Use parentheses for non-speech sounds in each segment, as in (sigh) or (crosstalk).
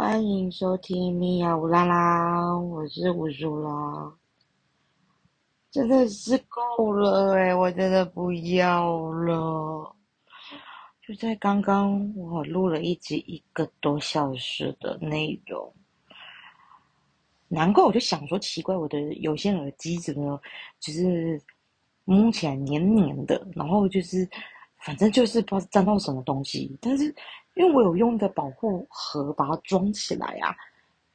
欢迎收听米娅乌拉拉，我是乌苏拉，真的是够了哎、我真的不要了。就在刚刚，我录了一集一个多小时的内容，难怪我就想说奇怪，我的有线耳机怎么就是摸起来黏黏的，然后就是反正就是不知道沾到什么东西，但是因为我有用的保护盒把它装起来啊，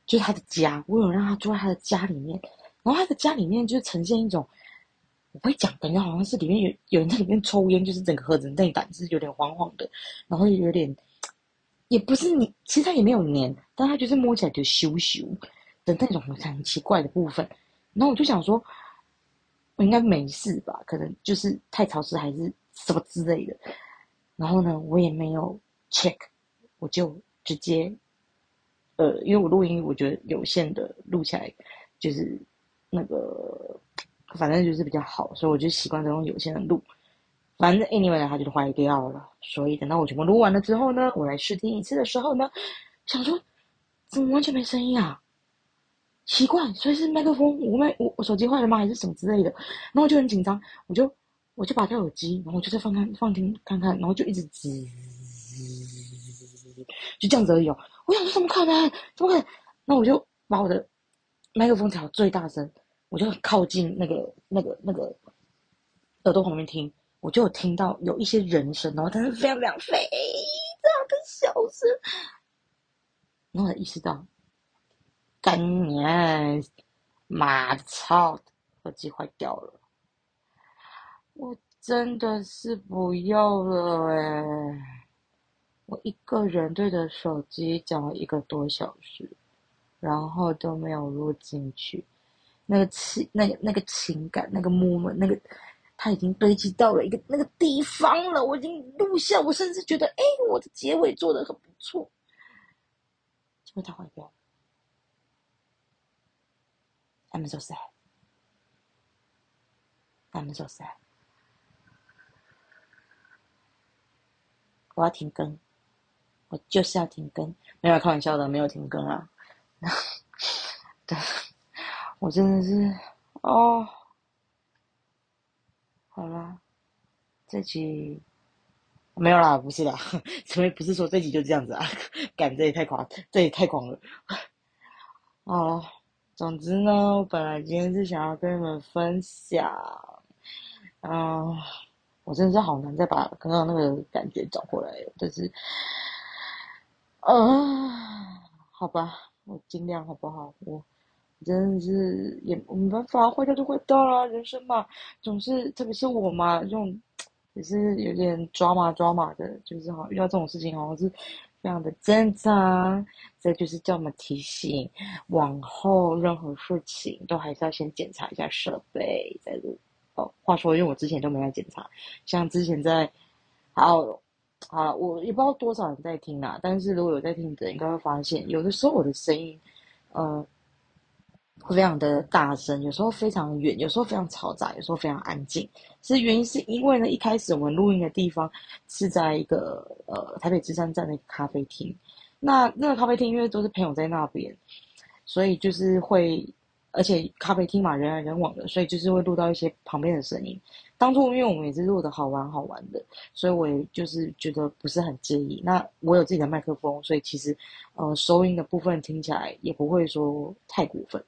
就是他的家，我有让他住在他的家里面，然后他的家里面就呈现一种，我会讲，感觉好像是里面有有人在里面抽烟，就是整个盒子内胆是有点黄黄的，然后有点，也不是你，其实它也没有黏，但它就是摸起来就咻咻的那种很奇怪的部分，然后我就想说，我应该没事吧，可能就是太潮湿还是什么之类的，然后呢，我也没有 check。我就直接，呃，因为我录音，我觉得有线的录起来就是那个，反正就是比较好，所以我就习惯用有线的录。反正 anyway 呢，它就是坏掉了，所以等到我全部录完了之后呢，我来试听一次的时候呢，想说怎么完全没声音啊？奇怪，所以是麦克风我麦我我手机坏了吗？还是什么之类的？然后我就很紧张，我就我就拔掉耳机，然后我就再放看放听看看，然后就一直吱。就这样子而已哦。我想说怎么可能？怎么可能？那我就把我的麦克风调最大声，我就靠近那个、那个、那个耳朵旁边听，我就有听到有一些人声，然后但是非常非常非常的小声，然后我意识到，干年妈的操，耳机坏掉了，我真的是不要了哎。我一个人对着手机讲了一个多小时，然后都没有录进去。那个情、那个、那个情感、那个 moment、那个，它已经堆积到了一个那个地方了。我已经录下，我甚至觉得，哎，我的结尾做的很不错，结果它坏掉了。I'm so sad. I'm so sad. 我要停更。我就是要停更，没有开玩笑的，没有停更啊。(laughs) 对，我真的是哦，好啦，这集没有啦，不是啦，(laughs) 所以不是说这集就这样子啊？干，这也太狂，这也太狂了。哦，总之呢，我本来今天是想要跟你们分享，嗯，我真的是好难再把刚刚那个感觉找回来，但是。啊，好吧，我尽量好不好？我真的是也没办法，坏掉就坏掉了，人生嘛，总是特别是我嘛，这种也是有点抓马抓马的，就是好遇到这种事情，好像是非常的正常。这就是叫我们提醒，往后任何事情都还是要先检查一下设备再录。哦，话说，因为我之前都没来检查，像之前在还有好。了，我也不知道多少人在听啊，但是如果有在听的，应该会发现，有的时候我的声音，呃，会非常的大声，有时候非常远，有时候非常嘈杂，有时候非常安静。其实原因是因为呢，一开始我们录音的地方是在一个呃台北芝山站的咖啡厅，那那个咖啡厅因为都是朋友在那边，所以就是会。而且咖啡厅嘛，人来人往的，所以就是会录到一些旁边的声音。当初因为我们也是录的好玩好玩的，所以我也就是觉得不是很介意。那我有自己的麦克风，所以其实呃收音的部分听起来也不会说太过分。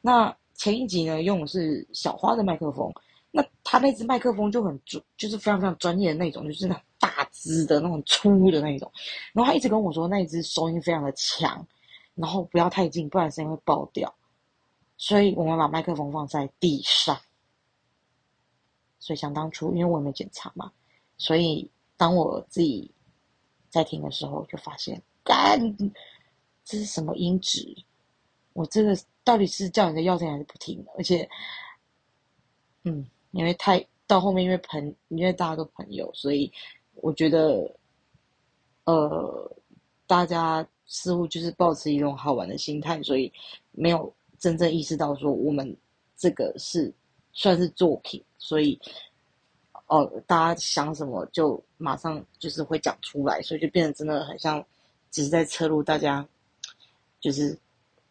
那前一集呢用的是小花的麦克风，那他那只麦克风就很专，就是非常非常专业的那种，就是那大只的那种粗的那种。然后他一直跟我说那一只收音非常的强，然后不要太近，不然声音会爆掉。所以我们把麦克风放在地上。所以想当初，因为我也没检查嘛，所以当我自己在听的时候，就发现，干，这是什么音质？我这个到底是叫人家要听还是不听？而且，嗯，因为太到后面，因为朋，因为大家都朋友，所以我觉得，呃，大家似乎就是保持一种好玩的心态，所以没有。真正意识到说我们这个是算是作品，所以哦，大家想什么就马上就是会讲出来，所以就变得真的很像只是在测录大家就是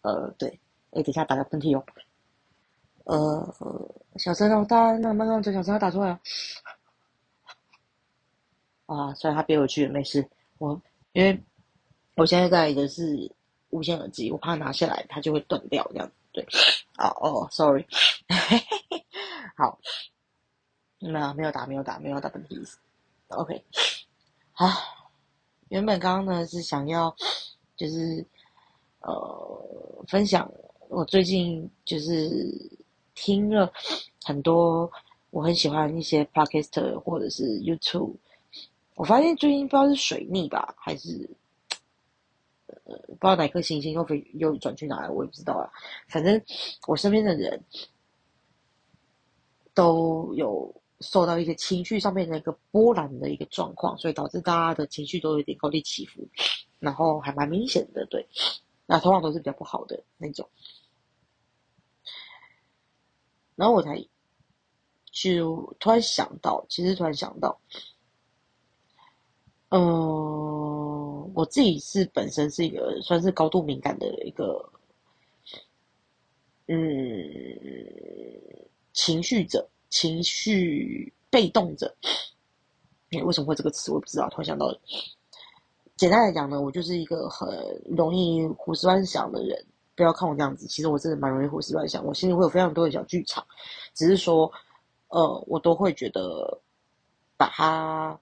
呃，对，哎，等一下打个喷嚏哦。呃，小声哦，大家那慢慢讲，小声要打出来啊。啊，虽然他憋回去，没事。我因为我现在在的是无线耳机，我怕拿下来它就会断掉这样。对，哦哦，sorry。(laughs) 好，那没有打，没有打，没有打喷嚏意思。OK，好，原本刚刚呢是想要就是呃分享我最近就是。听了很多我很喜欢一些 podcaster 或者是 YouTube，我发现最近不知道是水逆吧，还是不知道哪颗行星又飞又转去哪，我也不知道啊。反正我身边的人都有受到一些情绪上面的一个波澜的一个状况，所以导致大家的情绪都有点高低起伏，然后还蛮明显的。对，那通常都是比较不好的那种。然后我才就突然想到，其实突然想到，嗯，我自己是本身是一个算是高度敏感的一个，嗯，情绪者，情绪被动者。为什么会这个词？我不知道。突然想到，简单来讲呢，我就是一个很容易胡思乱想的人。不要看我这样子，其实我真的蛮容易胡思乱想，我心里会有非常多的小剧场，只是说，呃，我都会觉得把它，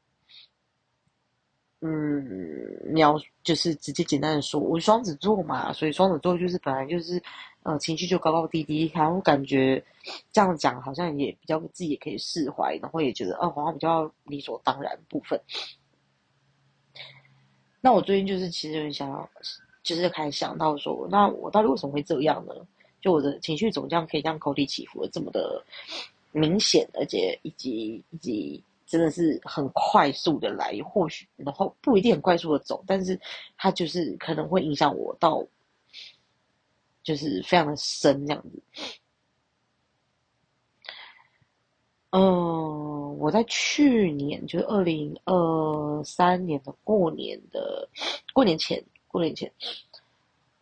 嗯，描就是直接简单的说，我双子座嘛，所以双子座就是本来就是，呃，情绪就高高低低，然后感觉这样讲好像也比较自己也可以释怀，然后也觉得，呃，好像比较理所当然部分。那我最近就是其实很想要。就是开始想到说，那我到底为什么会这样呢？就我的情绪总这样可以这样高低起伏的这么的明显，而且以及以及真的是很快速的来，或许然后不一定很快速的走，但是它就是可能会影响我到，就是非常的深这样子。嗯，我在去年就是二零二三年的过年的过年前。过年前，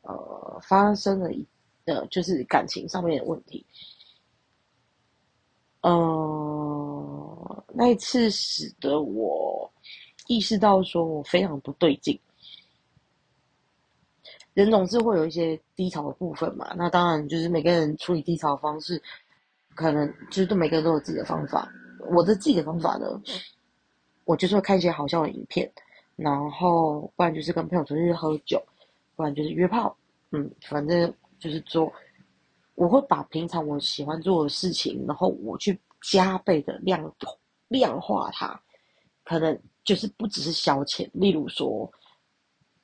呃，发生了一呃，就是感情上面的问题。嗯，那一次使得我意识到，说我非常不对劲。人总是会有一些低潮的部分嘛，那当然就是每个人处理低潮的方式，可能就是对每个人都有自己的方法。我的自己的方法呢，我就是会看一些好笑的影片。然后，不然就是跟朋友出去喝酒，不然就是约炮，嗯，反正就是做。我会把平常我喜欢做的事情，然后我去加倍的量量化它，可能就是不只是消遣。例如说，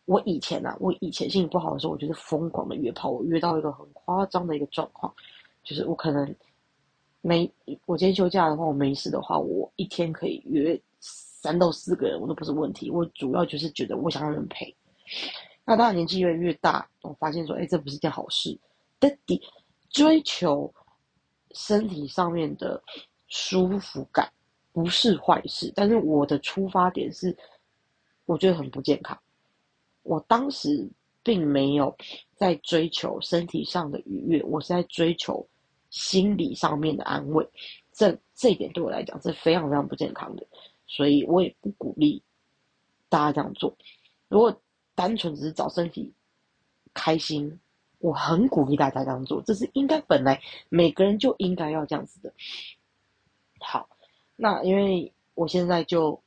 我以前啊，我以前心情不好的时候，我就是疯狂的约炮，我约到一个很夸张的一个状况，就是我可能没我今天休假的话，我没事的话，我一天可以约。三到四个人我都不是问题，我主要就是觉得我想让人陪。那当然年纪越来越大，我发现说，哎，这不是件好事。的底追求身体上面的舒服感不是坏事，但是我的出发点是，我觉得很不健康。我当时并没有在追求身体上的愉悦，我是在追求心理上面的安慰。这这一点对我来讲是非常非常不健康的。所以我也不鼓励大家这样做。如果单纯只是找身体开心，我很鼓励大家这样做，这是应该本来每个人就应该要这样子的。好，那因为我现在就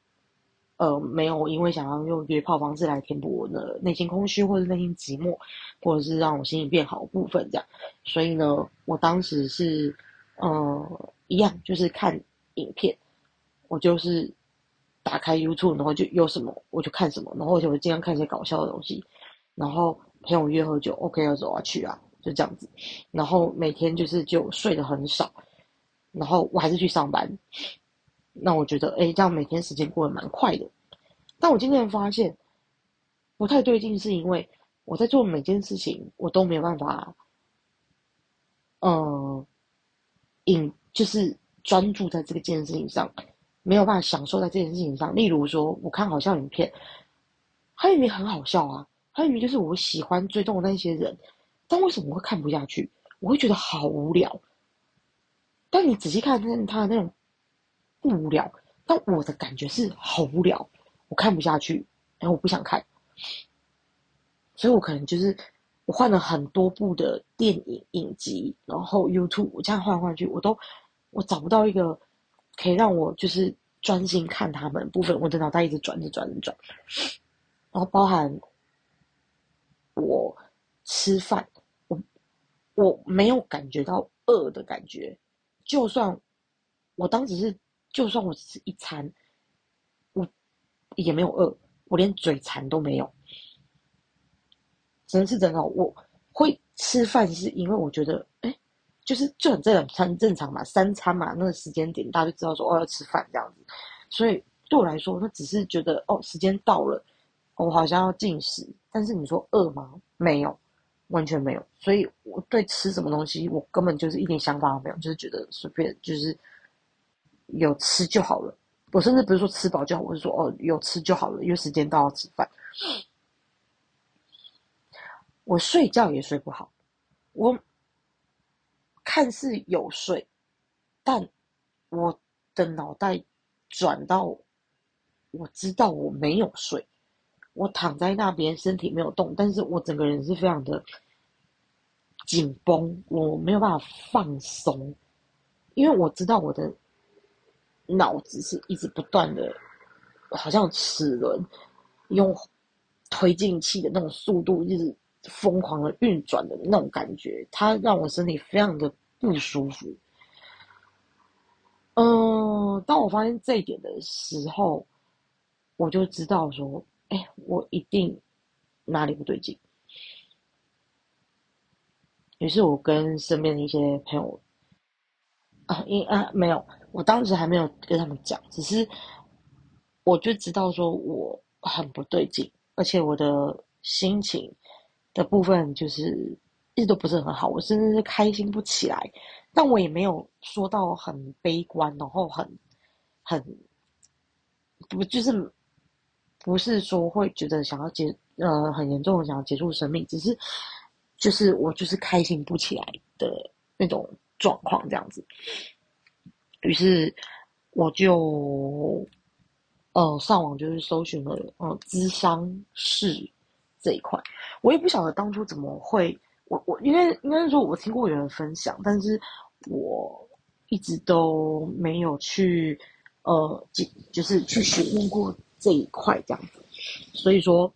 呃没有因为想要用约炮方式来填补我的内心空虚，或者内心寂寞，或者是让我心情变好部分这样，所以呢，我当时是呃一样就是看影片，我就是。打开 YouTube，然后就有什么我就看什么，然后我就尽量看一些搞笑的东西，然后陪我约喝酒，OK 要走啊去啊，就这样子，然后每天就是就睡得很少，然后我还是去上班，那我觉得哎这样每天时间过得蛮快的，但我今天发现不太对劲，是因为我在做每件事情我都没有办法，嗯，引就是专注在这个件事情上。没有办法享受在这件事情上，例如说，我看好笑影片，它明明很好笑啊，他明明就是我喜欢追踪的那些人，但为什么会看不下去？我会觉得好无聊。但你仔细看他他的那种不无聊，但我的感觉是好无聊，我看不下去，然后我不想看，所以我可能就是我换了很多部的电影影集，然后 YouTube 我这样换来换去，我都我找不到一个可以让我就是专心看他们部分，我的脑袋一直转着转着转，然后包含。我吃饭，我我没有感觉到饿的感觉，就算我当时是，就算我只吃一餐，我也没有饿，我连嘴馋都没有。真是真的，我会吃饭是因为我觉得，哎，就是就很正常，很正常嘛，三餐嘛，那个时间点大家就知道说哦要吃饭这样子，所以对我来说，那只是觉得哦时间到了。我好像要进食，但是你说饿吗？没有，完全没有。所以我对吃什么东西，我根本就是一点想法都没有，就是觉得随便，就是有吃就好了。我甚至不是说吃饱就好，我是说哦，有吃就好了，因为时间到要吃饭。我睡觉也睡不好，我看似有睡，但我的脑袋转到我知道我没有睡。我躺在那边，身体没有动，但是我整个人是非常的紧绷，我没有办法放松，因为我知道我的脑子是一直不断的，好像齿轮用推进器的那种速度，一直疯狂的运转的那种感觉，它让我身体非常的不舒服。嗯，当我发现这一点的时候，我就知道说。哎，我一定哪里不对劲。于是我跟身边的一些朋友因啊没有，我当时还没有跟他们讲，只是我就知道说我很不对劲，而且我的心情的部分就是一直都不是很好，我甚至是开心不起来，但我也没有说到很悲观，然后很很不就是。不是说会觉得想要结呃很严重的想要结束生命，只是就是我就是开心不起来的那种状况这样子。于是我就呃上网就是搜寻了呃咨商室这一块，我也不晓得当初怎么会我我因为应该说我听过有人分享，但是我一直都没有去呃就就是去询问过。这一块这样子，所以说，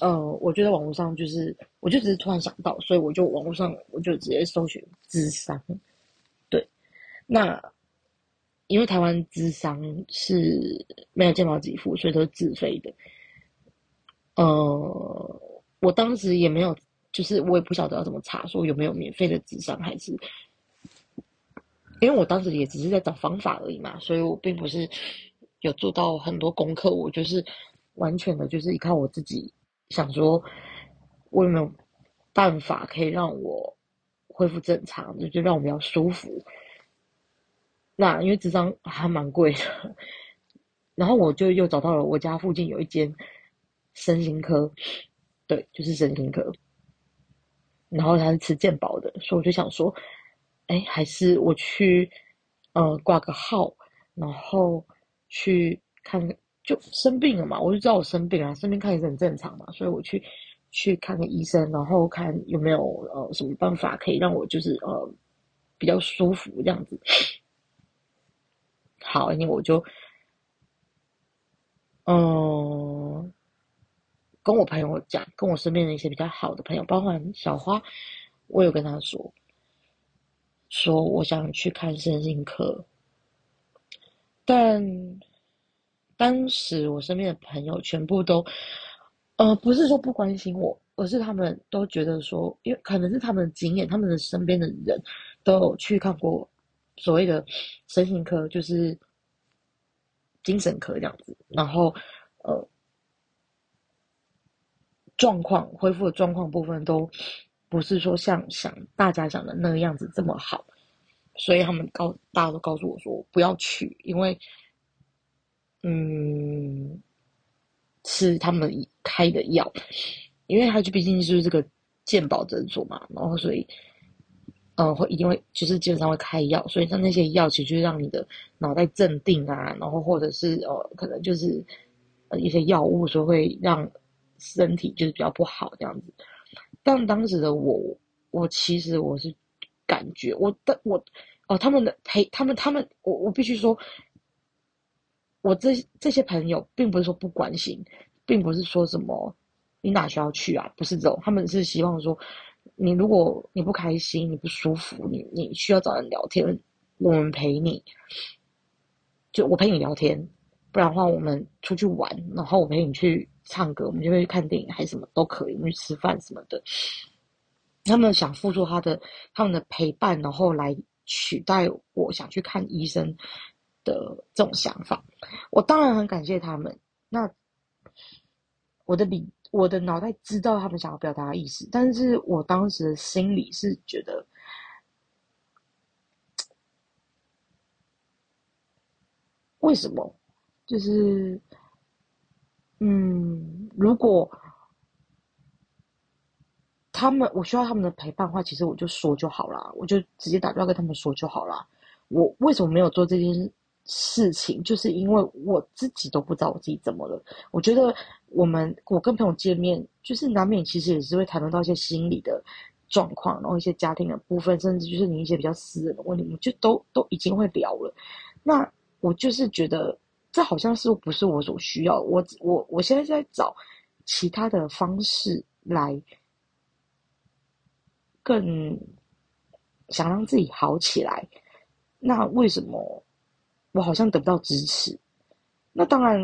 呃，我觉得网络上就是，我就只是突然想到，所以我就网络上我就直接搜寻智商，对，那因为台湾智商是没有健保给付，所以都是自费的。呃，我当时也没有，就是我也不晓得要怎么查，说有没有免费的智商，还是因为我当时也只是在找方法而已嘛，所以我并不是。有做到很多功课，我就是完全的，就是依靠我自己想说，我有没有办法可以让我恢复正常，就就让我比较舒服。那因为智商还蛮贵的，然后我就又找到了我家附近有一间身心科，对，就是身心科，然后他是吃健保的，所以我就想说，哎，还是我去呃挂个号，然后。去看，就生病了嘛，我就知道我生病了，生病看医生很正常嘛，所以我去去看个医生，然后看有没有呃什么办法可以让我就是呃比较舒服这样子。好，因为我就嗯跟我朋友讲，跟我身边的一些比较好的朋友，包括小花，我有跟他说，说我想去看身心科。但当时我身边的朋友全部都，呃，不是说不关心我，而是他们都觉得说，因为可能是他们的经验，他们的身边的人都有去看过所谓的身心科，就是精神科这样子，然后呃，状况恢复的状况部分都不是说像想大家想的那个样子这么好。所以他们告大家都告诉我说不要去，因为，嗯，吃他们开的药，因为他就毕竟是这个健保诊所嘛，然后所以，嗯，会一定会就是基本上会开药，所以像那些药其实就是让你的脑袋镇定啊，然后或者是呃，可能就是呃一些药物说会让身体就是比较不好这样子。但当时的我，我其实我是感觉我的我哦，他们的陪他们他们，我我必须说。我这这些朋友并不是说不关心，并不是说什么你哪需要去啊，不是这种，他们是希望说你如果你不开心、你不舒服，你你需要找人聊天，我们陪你，就我陪你聊天，不然的话我们出去玩，然后我陪你去唱歌，我们就会去看电影，还是什么都可以，我们去吃饭什么的。他们想付出他的他们的陪伴，然后来取代我想去看医生。的这种想法，我当然很感谢他们。那我的理，我的脑袋知道他们想要表达的意思，但是我当时的心里是觉得，为什么？就是，嗯，如果他们我需要他们的陪伴话，其实我就说就好了，我就直接打电话跟他们说就好了。我为什么没有做这件事？情就是因为我自己都不知道我自己怎么了。我觉得我们我跟朋友见面，就是难免其实也是会谈论到一些心理的状况，然后一些家庭的部分，甚至就是你一些比较私人的问题，我就都都已经会聊了。那我就是觉得这好像是不是我所需要？我我我现在在找其他的方式来更想让自己好起来。那为什么？我好像得不到支持，那当然，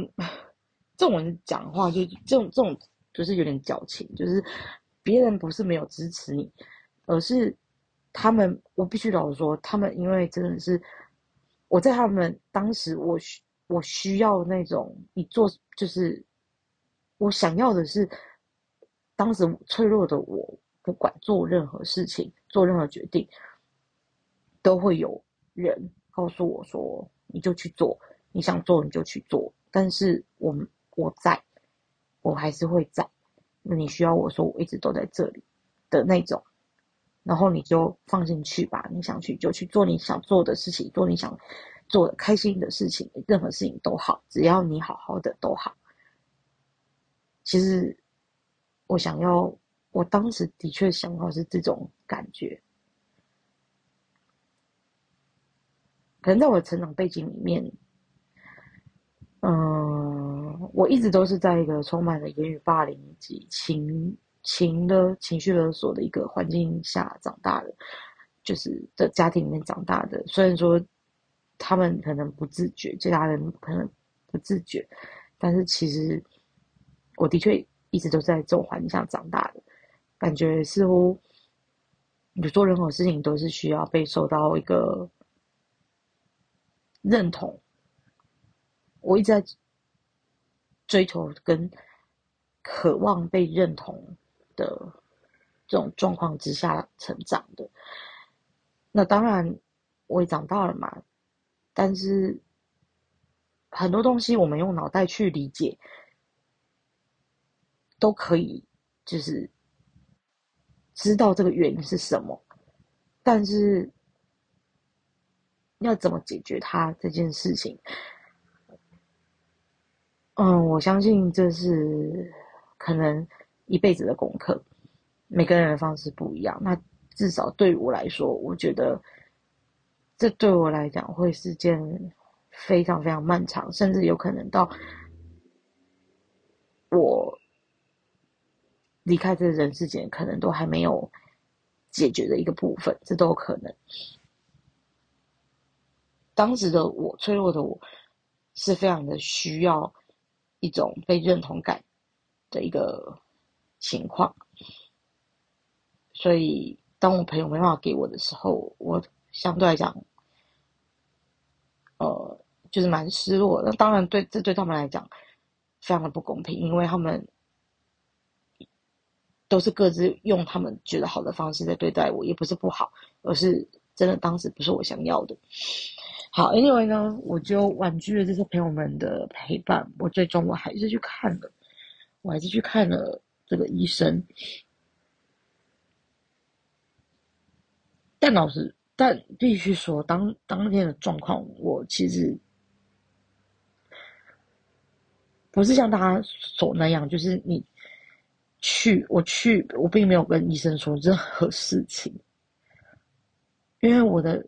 这种人讲话就这种这种就是有点矫情，就是别人不是没有支持你，而是他们，我必须老实说，他们因为真的是我在他们当时，我需我需要那种你做，就是我想要的是当时脆弱的我，不管做任何事情，做任何决定，都会有人告诉我说。你就去做，你想做你就去做。但是我我在，我还是会在。那你需要我说，我一直都在这里的那种。然后你就放进去吧，你想去就去做你想做的事情，做你想做的开心的事情，任何事情都好，只要你好好的都好。其实我想要，我当时的确想要是这种感觉。可能在我的成长背景里面，嗯，我一直都是在一个充满了言语霸凌以及情情的情绪勒索的一个环境下长大的，就是的家庭里面长大的。虽然说他们可能不自觉，其他人可能不自觉，但是其实我的确一直都在这种环境下长大的，感觉似乎你做任何事情都是需要被受到一个。认同，我一直在追求跟渴望被认同的这种状况之下成长的。那当然，我也长大了嘛。但是很多东西，我们用脑袋去理解，都可以，就是知道这个原因是什么。但是。要怎么解决它这件事情？嗯，我相信这是可能一辈子的功课。每个人的方式不一样，那至少对我来说，我觉得这对我来讲会是件非常非常漫长，甚至有可能到我离开这人世间，可能都还没有解决的一个部分，这都有可能。当时的我，脆弱的我，是非常的需要一种被认同感的一个情况。所以，当我朋友没办法给我的时候，我相对来讲，呃，就是蛮失落。那当然，对这对他们来讲，非常的不公平，因为他们都是各自用他们觉得好的方式在对待我，也不是不好，而是真的当时不是我想要的。好，Anyway 呢，我就婉拒了这些朋友们的陪伴。我最终我还是去看了，我还是去看了这个医生。但老师，但必须说，当当天的状况，我其实不是像大家所那样，就是你去，我去，我并没有跟医生说任何事情，因为我的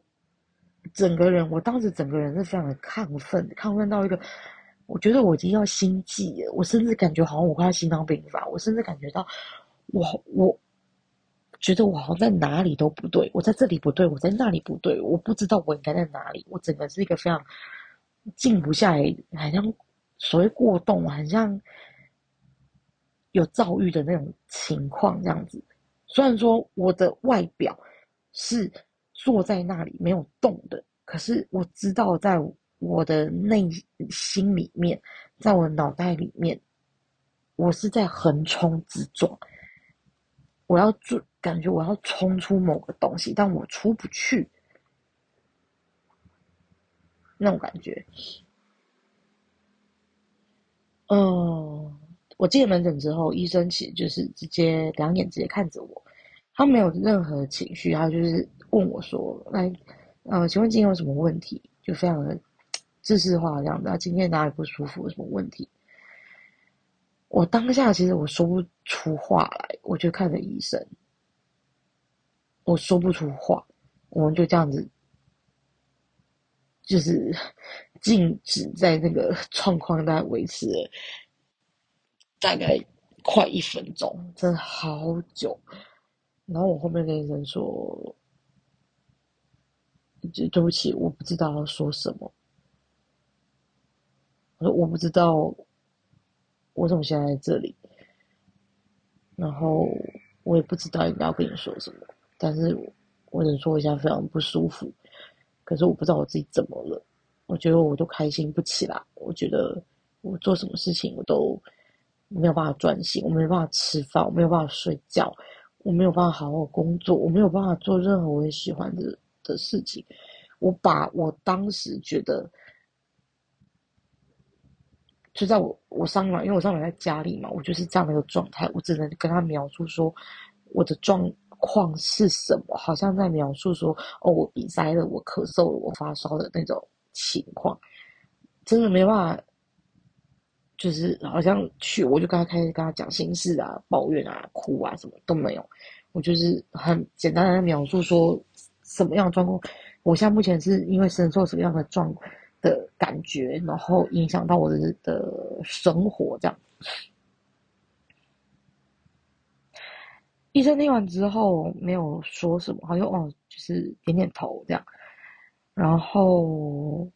整个人，我当时整个人是非常的亢奋，亢奋到一个。我觉得我已经要心悸了，我甚至感觉好像我快要心脏病发，我甚至感觉到，我我觉得我好像在哪里都不对，我在这里不对，我在那里不对，我不知道我应该在哪里，我整个是一个非常静不下来，好像所谓过动，很像有躁郁的那种情况这样子。虽然说我的外表是坐在那里没有动的，可是我知道在。我的内心里面，在我脑袋里面，我是在横冲直撞。我要做，感觉我要冲出某个东西，但我出不去，那种感觉。嗯，我进了门诊之后，医生其实就是直接两眼直接看着我，他没有任何情绪，他就是问我说：“来，呃，请问今天有什么问题？”就非常的。知识化这样子，今天哪里不舒服？有什么问题？我当下其实我说不出话来，我就看着医生，我说不出话，我们就这样子，就是 (laughs) 静止在那个 (laughs) 状况，大概维持大概快一分钟，真的好久。然后我后面跟医生说：“对对不起，我不知道要说什么。”我说我不知道我怎么现在在这里，然后我也不知道应该要跟你说什么，但是我只能说我现在非常不舒服，可是我不知道我自己怎么了，我觉得我都开心不起来，我觉得我做什么事情我都没有办法专心，我没有办法吃饭，我没有办法睡觉，我没有办法好好工作，我没有办法做任何我也喜欢的的事情，我把我当时觉得。就在我我上来，因为我上来在家里嘛，我就是这样的一个状态，我只能跟他描述说我的状况是什么，好像在描述说哦，我鼻塞了，我咳嗽了，我发烧的那种情况，真的没办法，就是好像去我就跟他开始跟他讲心事啊，抱怨啊，哭啊，什么都没有，我就是很简单的描述说什么样的状况，我现在目前是因为身受什么样的状。的感觉，然后影响到我的的生活，这样。医生听完之后没有说什么，好像哦，就是点点头这样，然后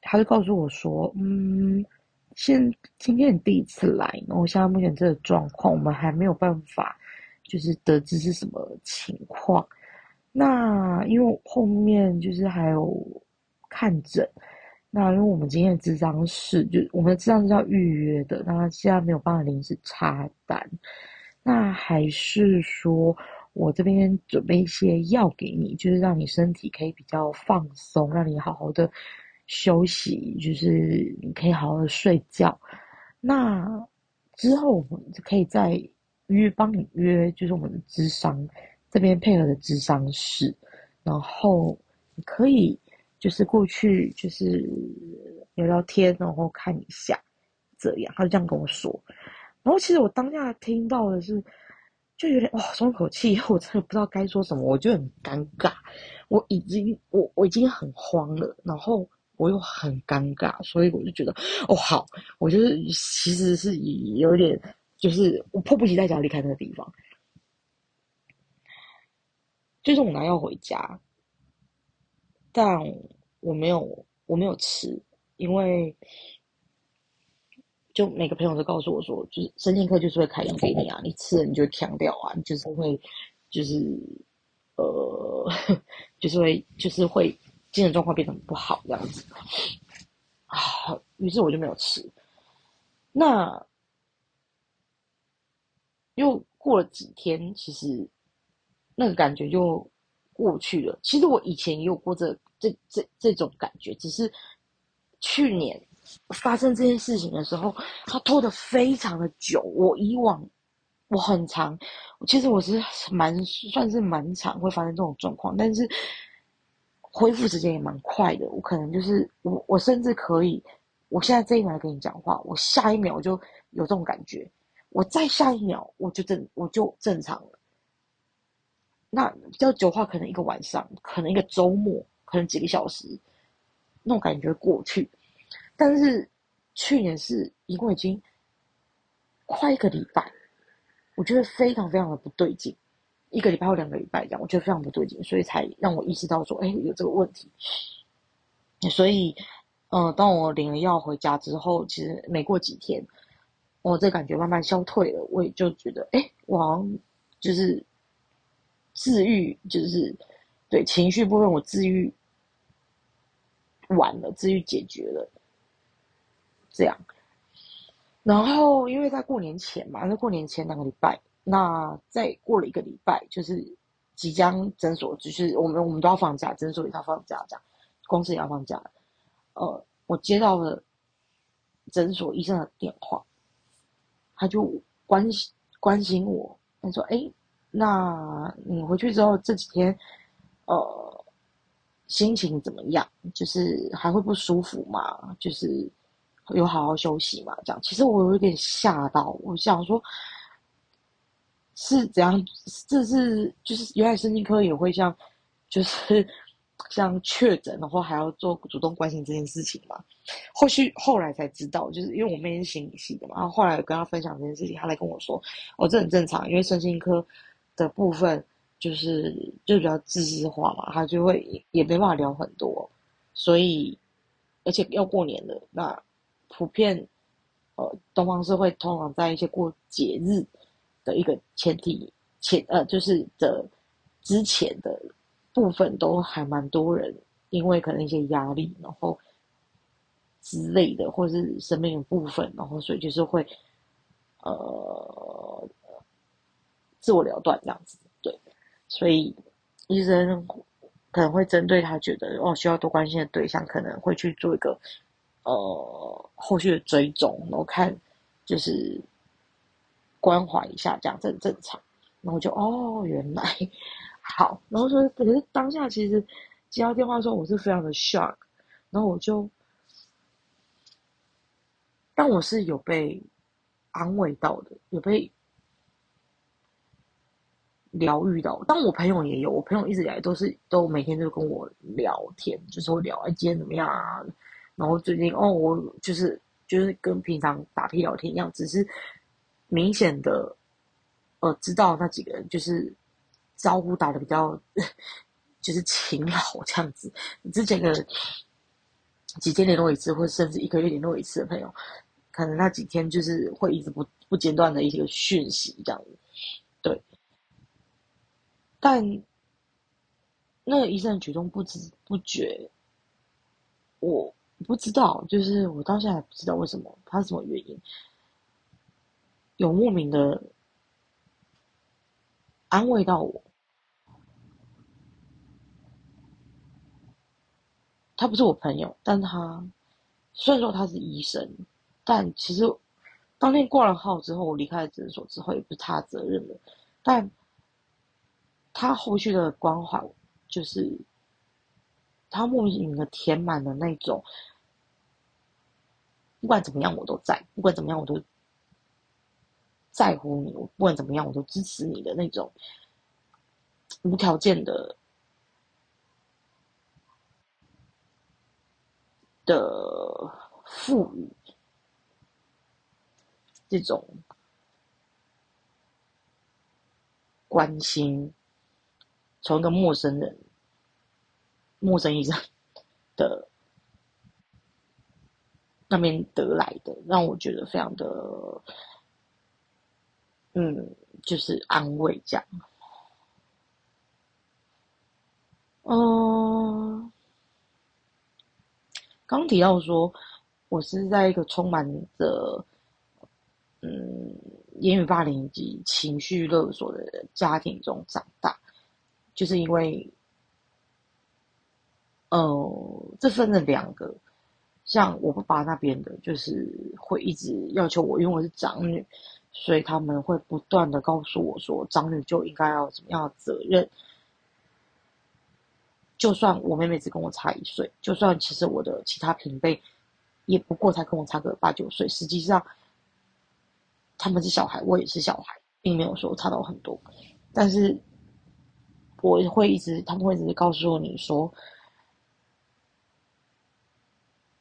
他就告诉我说：“嗯，现今天你第一次来，然后现在目前这个状况，我们还没有办法，就是得知是什么情况。那因为后面就是还有。”看诊，那因为我们今天的智商是，就我们的智商是要预约的，那现在没有办法临时插单，那还是说我这边准备一些药给你，就是让你身体可以比较放松，让你好好的休息，就是你可以好好的睡觉。那之后我们可以再约帮你约，就是我们的智商这边配合的智商室，然后你可以。就是过去就是聊聊天，然后看一下，这样他就这样跟我说。然后其实我当下听到的是，就有点哇松口气，我真的不知道该说什么，我就很尴尬。我已经我我已经很慌了，然后我又很尴尬，所以我就觉得哦好，我就是其实是有点就是我迫不及待想要离开那个地方，就是我拿药回家。但我没有，我没有吃，因为就每个朋友都告诉我说，就是生健科就是会开药给你啊，你吃了你就强掉啊，你就是会，就是呃，(laughs) 就是会，就是会精神状况变得不好这样子啊。于是我就没有吃。那又过了几天，其实那个感觉就。过去了，其实我以前也有过这这这这种感觉，只是去年发生这件事情的时候，他拖得非常的久。我以往我很长，其实我是蛮算是蛮长会发生这种状况，但是恢复时间也蛮快的。我可能就是我我甚至可以，我现在这一秒跟你讲话，我下一秒就有这种感觉，我再下一秒我就正我就正常了。那比较久的话，可能一个晚上，可能一个周末，可能几个小时，那种感觉过去。但是去年是一共已经快一个礼拜，我觉得非常非常的不对劲，一个礼拜或两个礼拜这样，我觉得非常不对劲，所以才让我意识到说，哎，有这个问题。所以，嗯，当我领了药回家之后，其实没过几天，我这感觉慢慢消退了，我也就觉得，哎，我好像就是治愈，就是对情绪部分我治愈完了，治愈解决了。这样，然后因为在过年前嘛，在过年前两个礼拜，那再过了一个礼拜，就是即将诊所，就是我们我们都要放假，诊所也要放假，这样公司也要放假。呃，我接到了诊所医生的电话，他就关心关心我，他说：“哎，那你回去之后这几天，呃，心情怎么样？就是还会不舒服吗？就是。”有好好休息嘛？这样，其实我有点吓到，我想说，是怎样？这是就是原来神经科也会像，就是像确诊的话还要做主动关心这件事情嘛？后续后来才知道，就是因为我妹是心理系的嘛，然后后来跟她分享这件事情，她来跟我说，哦，这很正常，因为身心科的部分就是就比较自私化嘛，他就会也没办法聊很多，所以而且要过年了，那。普遍，呃，东方社会通常在一些过节日的一个前提前呃，就是的之前的部分都还蛮多人，因为可能一些压力，然后之类的，或是生命的部分，然后所以就是会呃自我了断这样子，对，所以医生可能会针对他觉得哦需要多关心的对象，可能会去做一个。呃，后续的追踪，然后看就是关怀一下，这样这很正常。然后就哦，原来好。然后说，可是当下其实接到电话说，我是非常的 shock。然后我就，但我是有被安慰到的，有被疗愈到。但我朋友也有，我朋友一直以来都是都每天都跟我聊天，就是会聊哎今天怎么样啊。然后最近哦，我就是就是跟平常打屁聊天一样，只是明显的呃知道那几个人就是招呼打的比较就是勤劳这样子。之前的几天联络一次，或者甚至一个月联络一次的朋友，可能那几天就是会一直不不间断的一个讯息这样子。对，但那个医生举动不知不觉，我。不知道，就是我到现在还不知道为什么他是什么原因，有莫名的安慰到我。他不是我朋友，但他虽然说他是医生，但其实当天挂了号之后，我离开了诊所之后，也不是他责任了。但他后续的关怀，就是他莫名的填满了那种。不管怎么样，我都在；不管怎么样，我都在乎你。我不管怎么样，我都支持你的那种无条件的的赋予，这种关心，从一个陌生人、陌生医生的。那边得来的，让我觉得非常的，嗯，就是安慰这样。嗯，刚提到说，我是在一个充满着，嗯，言语霸凌以及情绪勒索的家庭中长大，就是因为，呃，这分了两个。像我爸爸那边的，就是会一直要求我，因为我是长女，所以他们会不断的告诉我说，长女就应该要怎么样的责任。就算我妹妹只跟我差一岁，就算其实我的其他平辈也不过才跟我差个八九岁，实际上他们是小孩，我也是小孩，并没有说差到很多。但是我会一直，他们会一直告诉你说，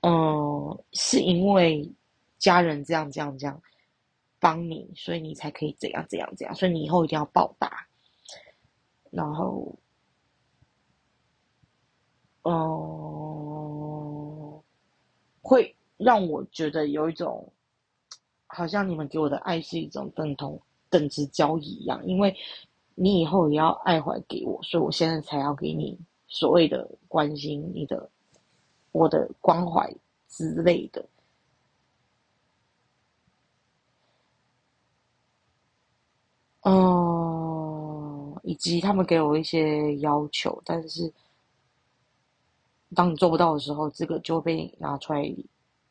嗯，是因为家人这样这样这样帮你，所以你才可以怎样怎样怎样，所以你以后一定要报答。然后。哦，会让我觉得有一种，好像你们给我的爱是一种等同等值交易一样，因为你以后也要爱还给我，所以我现在才要给你所谓的关心，你的我的关怀之类的。嗯，以及他们给我一些要求，但是。当你做不到的时候，这个就被拿出来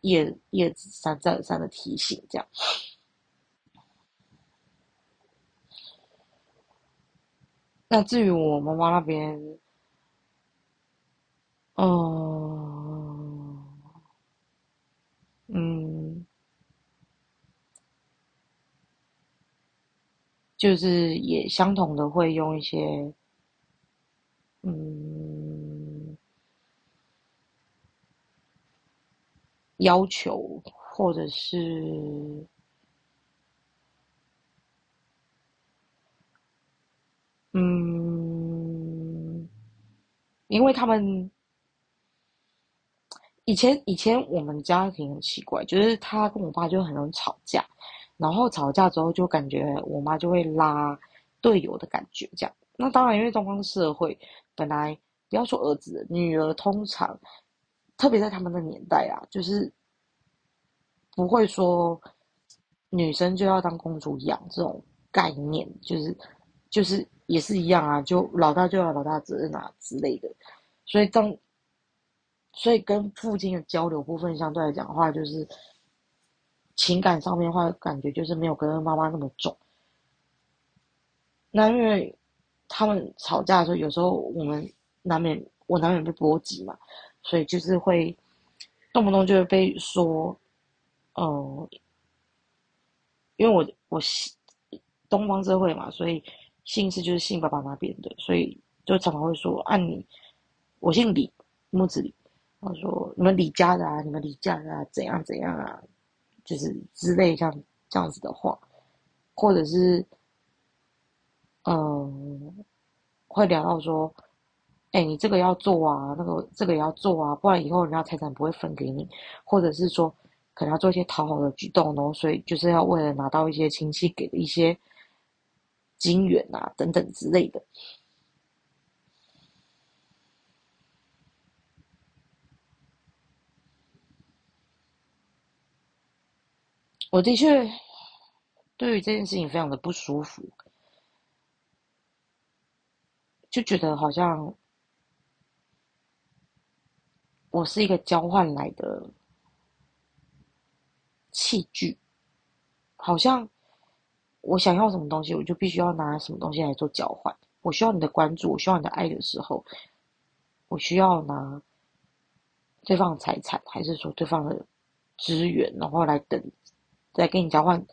叶叶子三再三的提醒，这样。那至于我妈妈那边，嗯嗯，就是也相同的会用一些，嗯。要求，或者是，嗯，因为他们以前以前我们家庭很奇怪，就是他跟我爸就很容易吵架，然后吵架之后就感觉我妈就会拉队友的感觉，这样。那当然，因为东方社会本来不要说儿子，女儿通常。特别在他们的年代啊，就是不会说女生就要当公主养这种概念，就是就是也是一样啊，就老大就要老大责任啊之类的。所以当所以跟父亲的交流部分相对来讲的话，就是情感上面的话，感觉就是没有跟妈妈那么重。那因为他们吵架的时候，有时候我们难免我难免被波及嘛。所以就是会动不动就会被说，嗯，因为我我姓东方社会嘛，所以姓氏就是姓爸爸那边的，所以就常常会说按你我姓李木子李，他说你们李家的啊，你们李家的啊，怎样怎样啊，就是之类像这样子的话，或者是嗯，会聊到说。哎，你这个要做啊，那个这个也要做啊，不然以后人家财产不会分给你，或者是说可能要做一些讨好的举动哦，所以就是要为了拿到一些亲戚给的一些金元啊等等之类的。我的确对于这件事情非常的不舒服，就觉得好像。我是一个交换来的器具，好像我想要什么东西，我就必须要拿什么东西来做交换。我需要你的关注，我需要你的爱的时候，我需要拿对方的财产，还是说对方的资源，然后来等，再跟你交换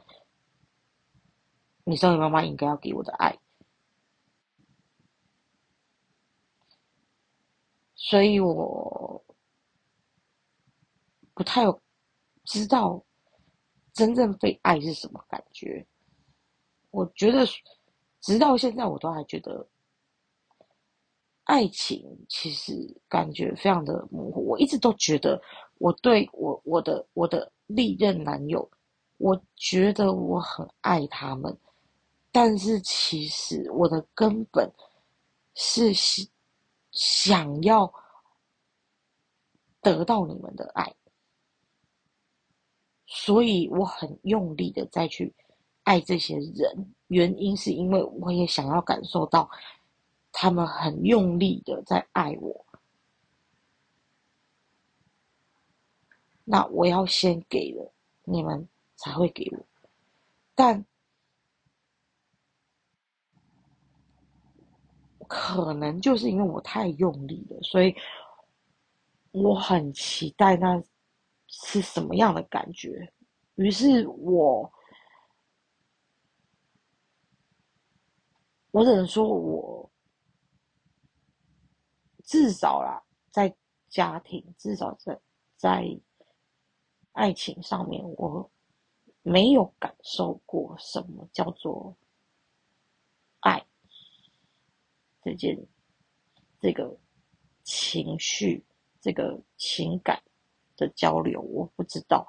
你身为妈妈应该要给我的爱。所以我。不太有知道真正被爱是什么感觉。我觉得直到现在，我都还觉得爱情其实感觉非常的模糊。我一直都觉得我对我我的我的历任男友，我觉得我很爱他们，但是其实我的根本是想要得到你们的爱。所以我很用力的再去爱这些人，原因是因为我也想要感受到他们很用力的在爱我。那我要先给了你们才会给我，但可能就是因为我太用力了，所以我很期待那是什么样的感觉。于是我，我只能说我至少啦，在家庭，至少在在爱情上面，我没有感受过什么叫做爱这件这个情绪、这个情感的交流，我不知道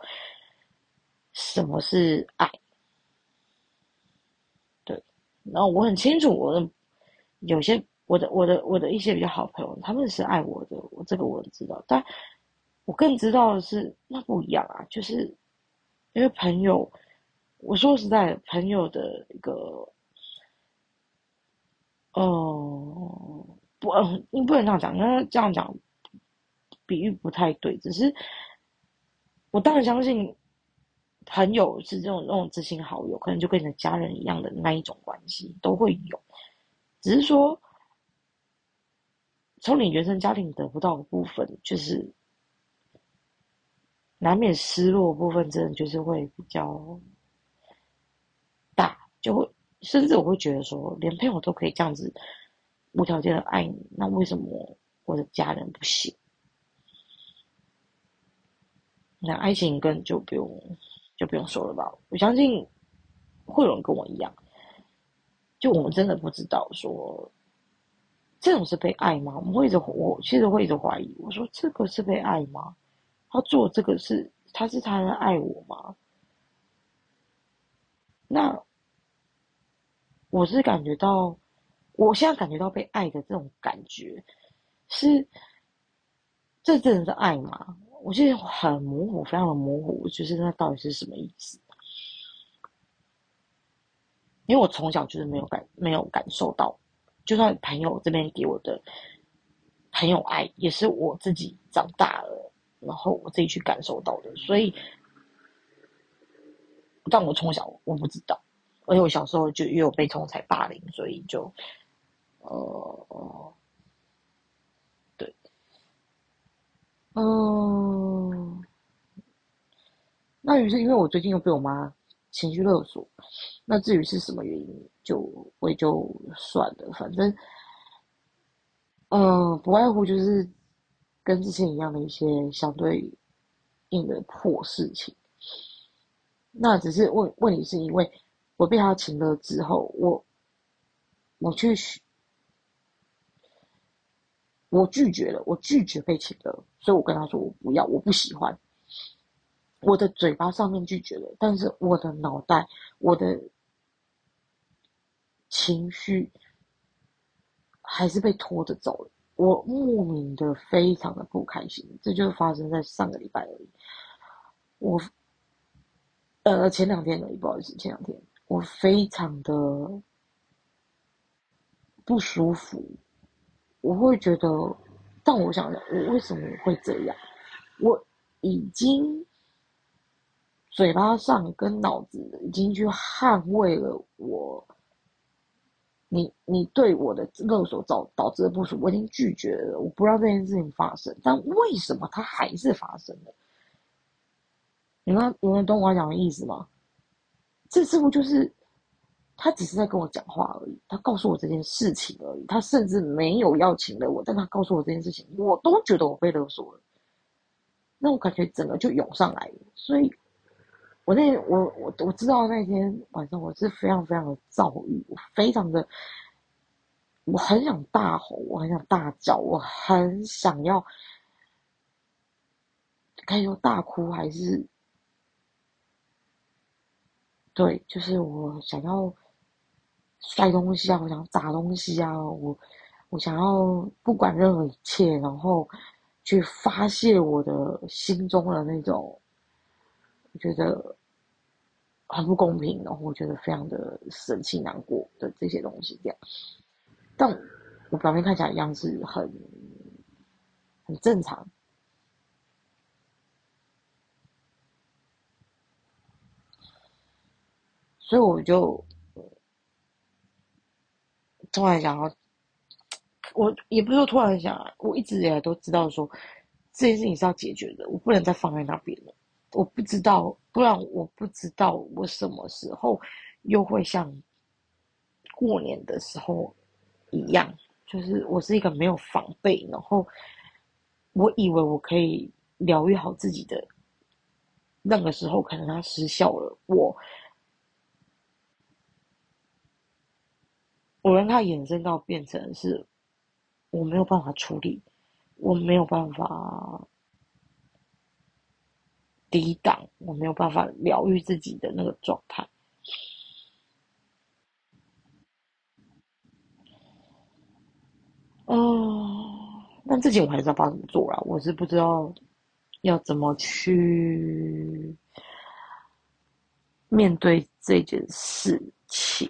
什么是爱。对，然后我很清楚，我的有些我的我的我的一些比较好朋友，他们是爱我的，我这个我知道，但。我更知道的是，那不一样啊，就是因为朋友，我说实在，朋友的一个，呃，不，你不能这样讲，因为这样讲比喻不太对。只是我当然相信，朋友是这种那种知心好友，可能就跟你的家人一样的那一种关系都会有，只是说从你原生家庭得不到的部分，就是。难免失落部分，真的就是会比较大，就会甚至我会觉得说，连朋友都可以这样子无条件的爱你，那为什么我的家人不行？那爱情跟就不用就不用说了吧。我相信会有人跟我一样，就我们真的不知道说这种是被爱吗？我们会一直我其实会一直怀疑，我说这个是被爱吗？他做这个是，他是他在爱我吗？那我是感觉到，我现在感觉到被爱的这种感觉，是这真的是爱吗？我现在很模糊，非常的模糊，就是那到底是什么意思？因为我从小就是没有感，没有感受到，就算朋友这边给我的朋友爱，也是我自己长大了。然后我自己去感受到的，所以，但我从小我不知道，而且我小时候就也有被同才霸凌，所以就，呃，嗯，那于是因为我最近又被我妈情绪勒索，那至于是什么原因，就我也就算了，反正，嗯，不外乎就是。跟之前一样的一些相对应的破事情，那只是问问题是因为我被他请了之后，我我去我拒绝了，我拒绝被请了，所以我跟他说我不要，我不喜欢。我的嘴巴上面拒绝了，但是我的脑袋，我的情绪还是被拖着走了。我莫名的非常的不开心，这就发生在上个礼拜而已。我，呃，前两天而已，不好意思，前两天我非常的不舒服。我会觉得，但我想想，我为什么会这样？我已经嘴巴上跟脑子已经去捍卫了我。你你对我的勒索导导致的不舒服，我已经拒绝了，我不让这件事情发生。但为什么它还是发生了？你们你们懂我讲的意思吗？这似乎就是他只是在跟我讲话而已，他告诉我这件事情而已，他甚至没有邀请了我，但他告诉我这件事情，我都觉得我被勒索了。那我感觉整个就涌上来了，所以。我那我我我知道那天晚上我是非常非常的躁郁，我非常的，我很想大吼，我很想大叫，我很想要，该说大哭还是，对，就是我想要摔东西啊，我想砸东西啊，我我想要不管任何一切，然后去发泄我的心中的那种，我觉得很不公平，然后我觉得非常的生气、难过的这些东西这样。但我表面看起来一样是很很正常。所以我就突然想要，我也不是说突然想，我一直以来都知道说这件事情是要解决的，我不能再放在那边了。我不知道，不然我不知道我什么时候又会像过年的时候一样，就是我是一个没有防备，然后我以为我可以疗愈好自己的。那个时候可能它失效了，我，我让它衍生到变成是，我没有办法处理，我没有办法抵挡，我没有办法疗愈自己的那个状态。嗯，但自己我还是要道怎么做啦，我是不知道。要怎么去面对这件事情？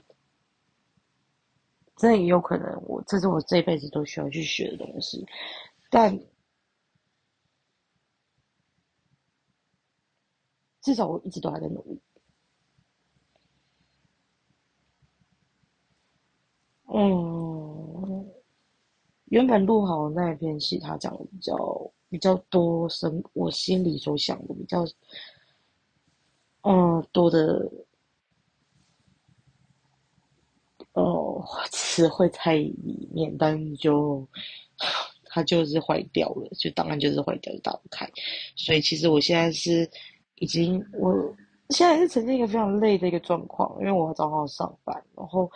真的也有可能，我这是我这辈子都需要去学的东西。但至少我一直都还在努力。嗯，原本录好那一篇戏，他讲的比较。比较多生，我心里所想的比较，嗯，多的，哦，词汇在里面，但就 (sighs) 它就是坏掉了，就当然就是坏掉，就打不开。所以其实我现在是已经，我现在是呈现一个非常累的一个状况，因为我早上上班，然后，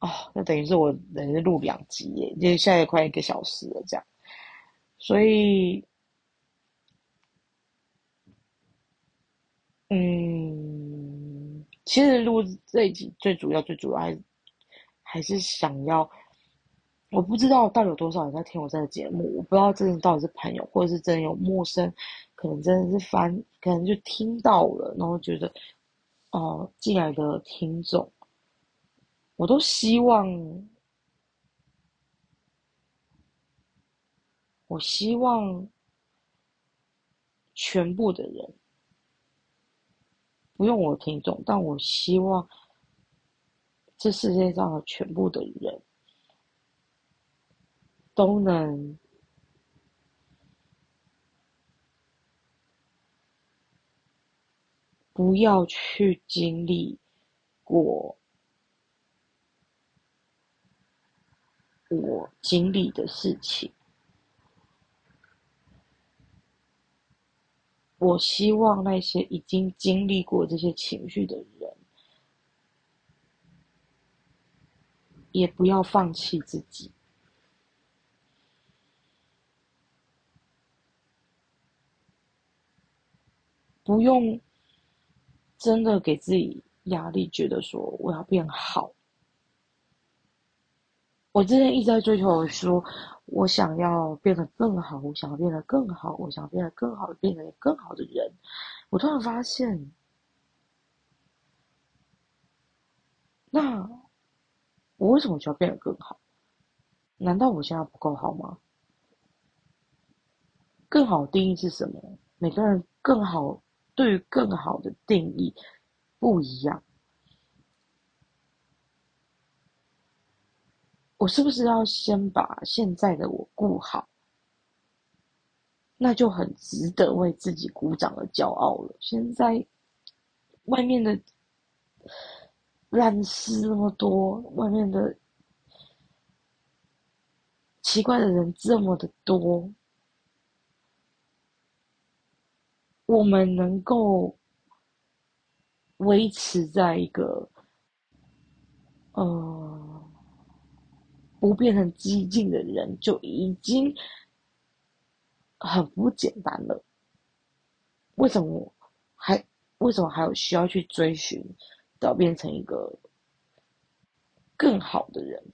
哦，那等于是我人是录两集耶，就现在快一个小时了，这样。所以，嗯，其实录这一集最主要、最主要还还是想要，我不知道到底有多少人在听我这个节目，我不知道这到底是朋友，或者是真的有陌生，可能真的是翻，可能就听到了，然后觉得哦进来的听众，我都希望。我希望全部的人不用我听众，但我希望这世界上的全部的人都能不要去经历过我经历的事情。我希望那些已经经历过这些情绪的人，也不要放弃自己，不用真的给自己压力，觉得说我要变好。我之前一直在追求说。我想要变得更好，我想要变得更好，我想变得更好，变得更好的人。我突然发现，那我为什么就要变得更好？难道我现在不够好吗？更好定义是什么？每个人更好对于更好的定义不一样。我是不是要先把现在的我顾好？那就很值得为自己鼓掌而骄傲了。现在外面的烂事那么多，外面的奇怪的人这么的多，我们能够维持在一个，呃。不变成激进的人就已经很不简单了。为什么还为什么还有需要去追寻到变成一个更好的人？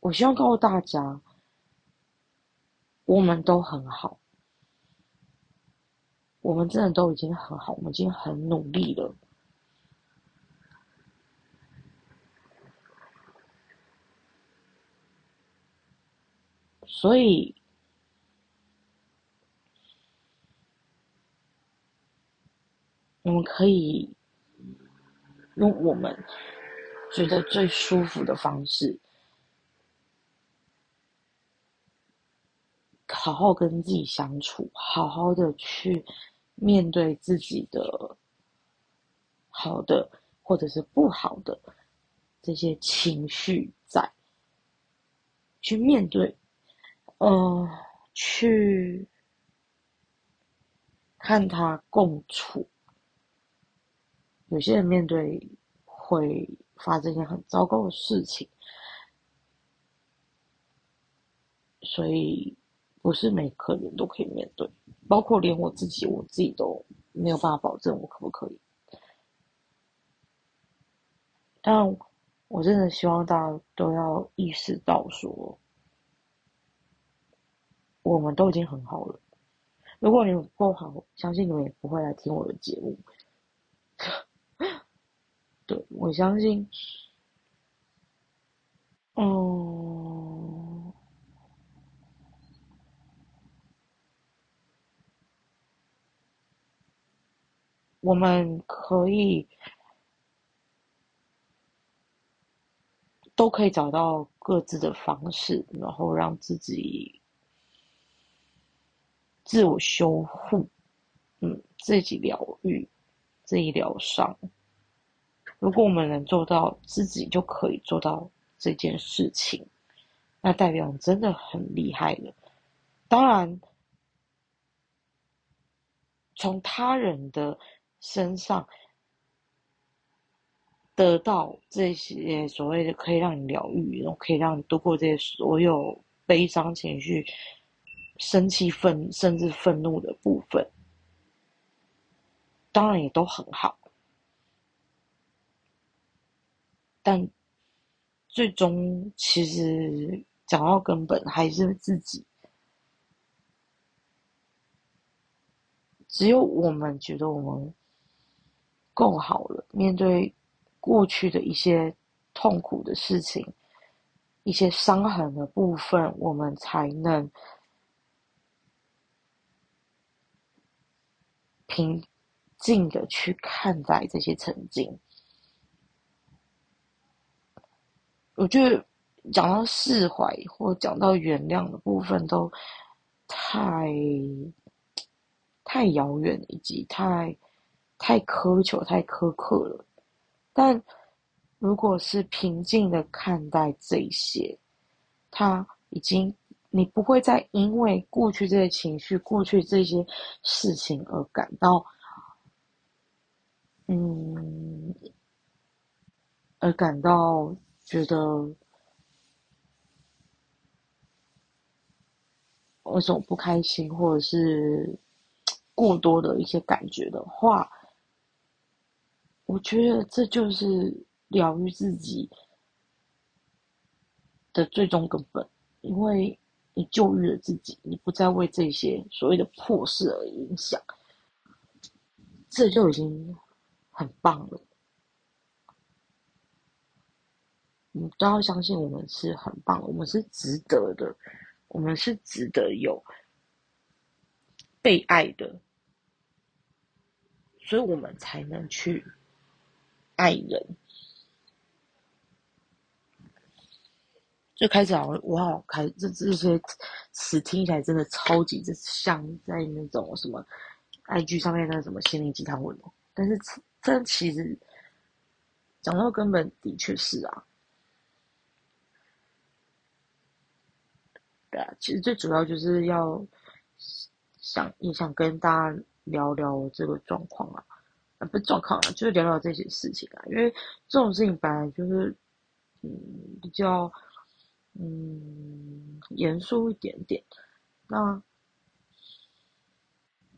我希望告诉大家，我们都很好。我们真的都已经很好，我们已经很努力了。所以，我们可以用我们觉得最舒服的方式，好好跟自己相处，好好的去面对自己的好的或者是不好的这些情绪，在去面对。呃，去看他共处。有些人面对会发生一件很糟糕的事情，所以不是每个人都可以面对，包括连我自己，我自己都没有办法保证我可不可以。但我真的希望大家都要意识到说。我们都已经很好了。如果你们不好，相信你们也不会来听我的节目。(laughs) 对我相信，嗯，我们可以都可以找到各自的方式，然后让自己。自我修护，嗯，自己疗愈，自己疗伤。如果我们能做到自己就可以做到这件事情，那代表你真的很厉害了。当然，从他人的身上得到这些所谓的可以让你疗愈，然后可以让你度过这些所有悲伤情绪。生气、愤甚至愤怒的部分，当然也都很好，但最终其实讲到根本还是自己。只有我们觉得我们够好了，面对过去的一些痛苦的事情、一些伤痕的部分，我们才能。平静的去看待这些曾经，我觉得讲到释怀或讲到原谅的部分，都太太遥远，以及太太苛求、太苛刻了。但如果是平静的看待这些，他已经。你不会再因为过去这些情绪、过去这些事情而感到，嗯，而感到觉得为什么不开心，或者是过多的一些感觉的话，我觉得这就是疗愈自己的最终根本，因为。你救愈了自己，你不再为这些所谓的破事而影响，这就已经很棒了。你都要相信，我们是很棒，我们是值得的，我们是值得有被爱的，所以我们才能去爱人。最开始好，我好开这这些词听起来真的超级就像在那种什么，IG 上面那什么心灵鸡汤文哦。但是这其实讲到根本的确是啊，对啊，其实最主要就是要想也想跟大家聊聊这个状况啊，啊不是状况啊，就是聊聊这些事情啊，因为这种事情本来就是嗯比较。嗯，严肃一点点。那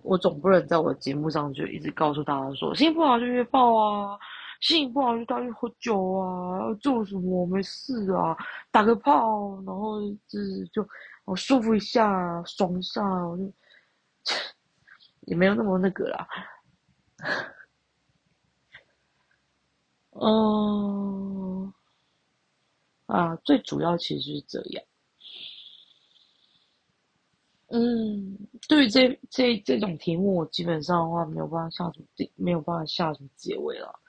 我总不能在我节目上就一直告诉大家说，心情不好就约炮啊，心情不好就大去喝酒啊，要做什么没事啊，打个炮，然后就是就我舒服一下，爽一下，我就 (laughs) 也没有那么那个啦。嗯。啊，最主要其实就是这样。嗯，对于这这这种题目，我基本上的话没有办法下什么结，没有办法下什么结尾了，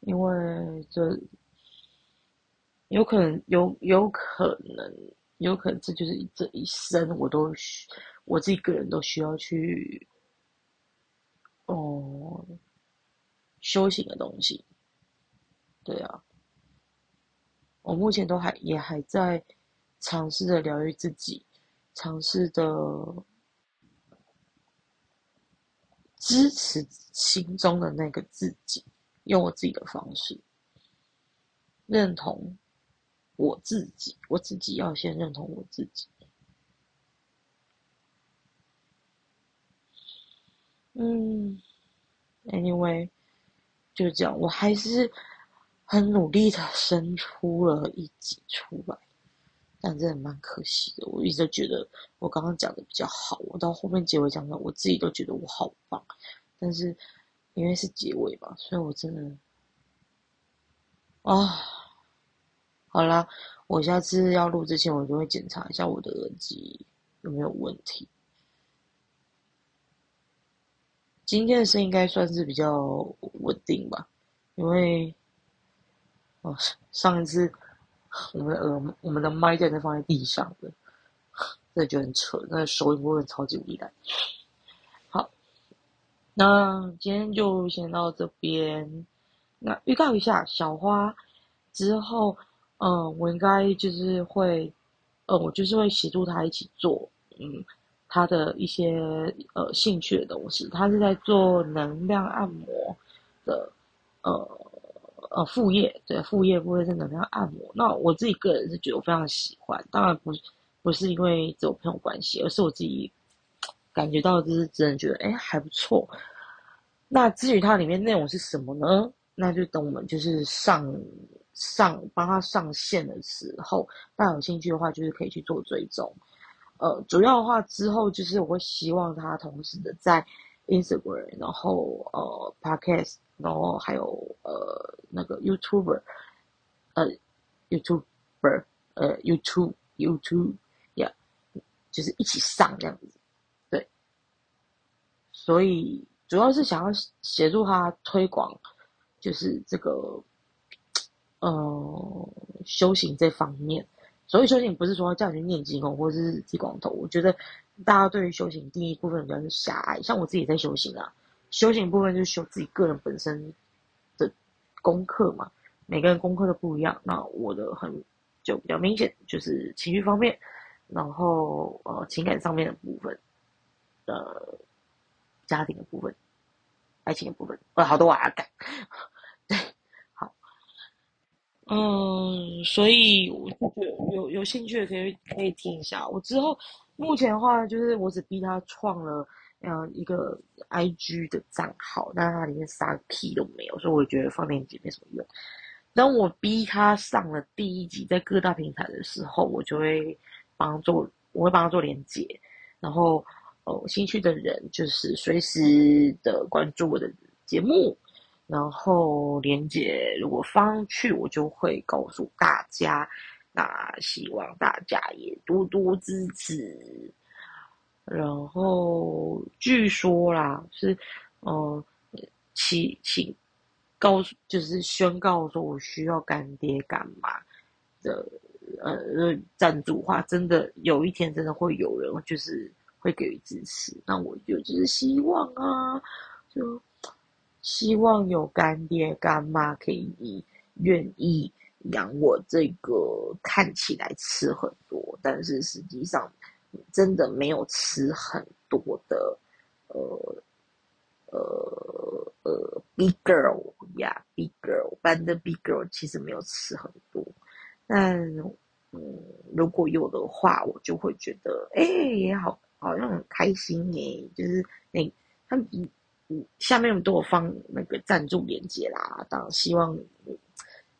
因为这有可能有有可能有可能这就是这一生我都需我自己个人都需要去哦修行的东西。对啊，我目前都还也还在尝试着疗愈自己，尝试的支持心中的那个自己，用我自己的方式认同我自己，我自己要先认同我自己。嗯，anyway，就这样，我还是很努力的生出了一集出来，但真的蛮可惜的。我一直觉得我刚刚讲的比较好，我到后面结尾讲的，我自己都觉得我好棒，但是因为是结尾嘛，所以我真的啊，好啦，我下次要录之前，我就会检查一下我的耳机有没有问题。今天的声音应该算是比较稳定吧，因为哦，上一次我们的耳我们的麦在放在地上的，(laughs) 这就很扯，那收音部分超级无力的。好，那今天就先到这边。那预告一下，小花之后，嗯，我应该就是会，呃，我就是会协助他一起做，嗯。他的一些呃兴趣的东西，他是在做能量按摩的，呃呃副业，对副业部分是能量按摩。那我自己个人是觉得我非常喜欢，当然不不是因为这种朋友关系，而是我自己感觉到就是真的觉得哎还不错。那至于它里面内容是什么呢？那就等我们就是上上帮他上线的时候，大家有兴趣的话，就是可以去做追踪。呃，主要的话之后就是我会希望他同时的在 Instagram，然后呃 Podcast，然后还有呃那个 YouTuber，呃 YouTuber，呃 YouTube YouTube，呀，就是一起上这样子，对，所以主要是想要协助他推广，就是这个呃修行这方面。所谓修行，不是说叫你去念经哦，或者是剃光头。我觉得大家对于修行定义部分比较狭隘。像我自己在修行啊，修行部分就是修自己个人本身的功课嘛。每个人功课都不一样。那我的很就比较明显，就是情绪方面，然后呃情感上面的部分，呃家庭的部分，爱情的部分，呃好多我要改。嗯，所以我就觉有有兴趣的可以可以听一下。我之后目前的话，就是我只逼他创了嗯一个 I G 的账号，但它里面啥屁都没有，所以我觉得放链接没什么用。当我逼他上了第一集在各大平台的时候，我就会帮他做，我会帮他做连接，然后呃兴趣的人就是随时的关注我的节目。然后连接如果放去，我就会告诉大家。那希望大家也多多支持。然后据说啦，是嗯，请请告诉，就是宣告说我需要干爹干妈的呃赞助话，真的有一天真的会有人就是会给予支持。那我就就是希望啊，就。希望有干爹干妈可以愿意养我这个看起来吃很多，但是实际上真的没有吃很多的呃呃呃 big girl 呀 big girl 班的 big girl 其实没有吃很多，但嗯如果有的话，我就会觉得哎也好好像很开心耶，就是那他们。下面都有放那个赞助链接啦，当然希望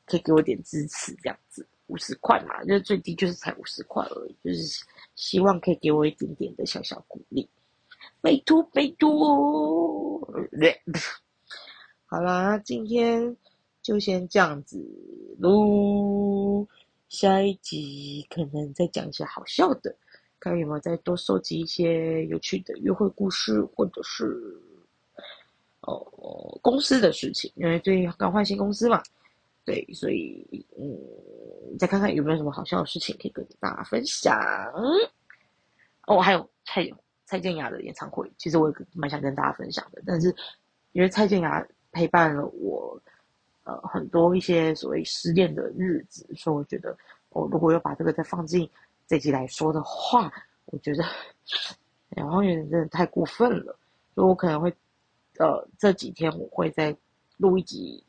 可以给我点支持，这样子五十块嘛，就最低就是才五十块而已，就是希望可以给我一点点的小小鼓励，拜托拜托。(laughs) 好啦，今天就先这样子喽，下一集可能再讲一些好笑的，看有没有再多收集一些有趣的约会故事，或者是哦公司的事情，因为最近刚换新公司嘛，对，所以嗯，再看看有没有什么好笑的事情可以跟大家分享。哦，还有蔡蔡健雅的演唱会，其实我也蛮想跟大家分享的，但是因为蔡健雅陪伴了我呃很多一些所谓失恋的日子，所以我觉得我如果要把这个再放进。这集来说的话，我觉得然后有点真的太过分了，所以我可能会，呃，这几天我会再录一集，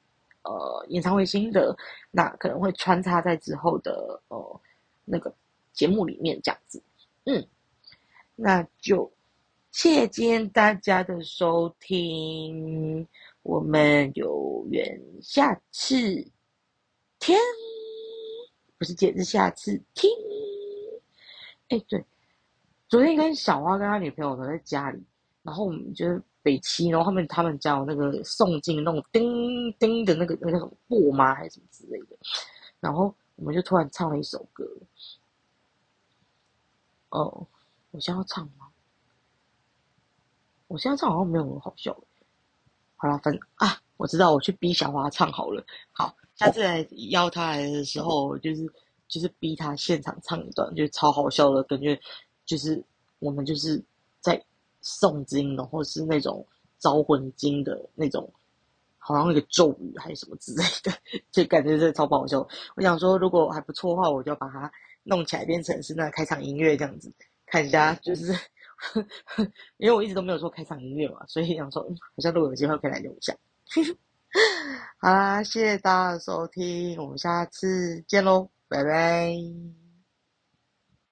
呃，演唱会心得，那可能会穿插在之后的呃那个节目里面这样子，嗯，那就谢谢大家的收听，我们有缘下次听，不是节日下次听。哎，对，昨天跟小花跟他女朋友都在家里，然后我们就北七，然后他们他们家有那个诵经那种叮叮的那个那个什么钵吗还是什么之类的，然后我们就突然唱了一首歌。哦，我现在要唱吗？我现在唱好像没有很好笑。好了，反正啊，我知道，我去逼小花唱好了。好，下次来邀她来的时候，就是。就是逼他现场唱一段，就超好笑的，感觉就是我们就是在诵经，然后是那种招魂经的那种，好像那个咒语还是什么之类的，(laughs) 就感觉真的超不好笑。我想说，如果还不错的话，我就把它弄起来变成是那开场音乐这样子，看一下就是，(laughs) 因为我一直都没有做开场音乐嘛，所以想说，嗯，好像如果有机会可以来用一下。(laughs) 好啦，谢谢大家的收听，我们下次见喽。拜拜。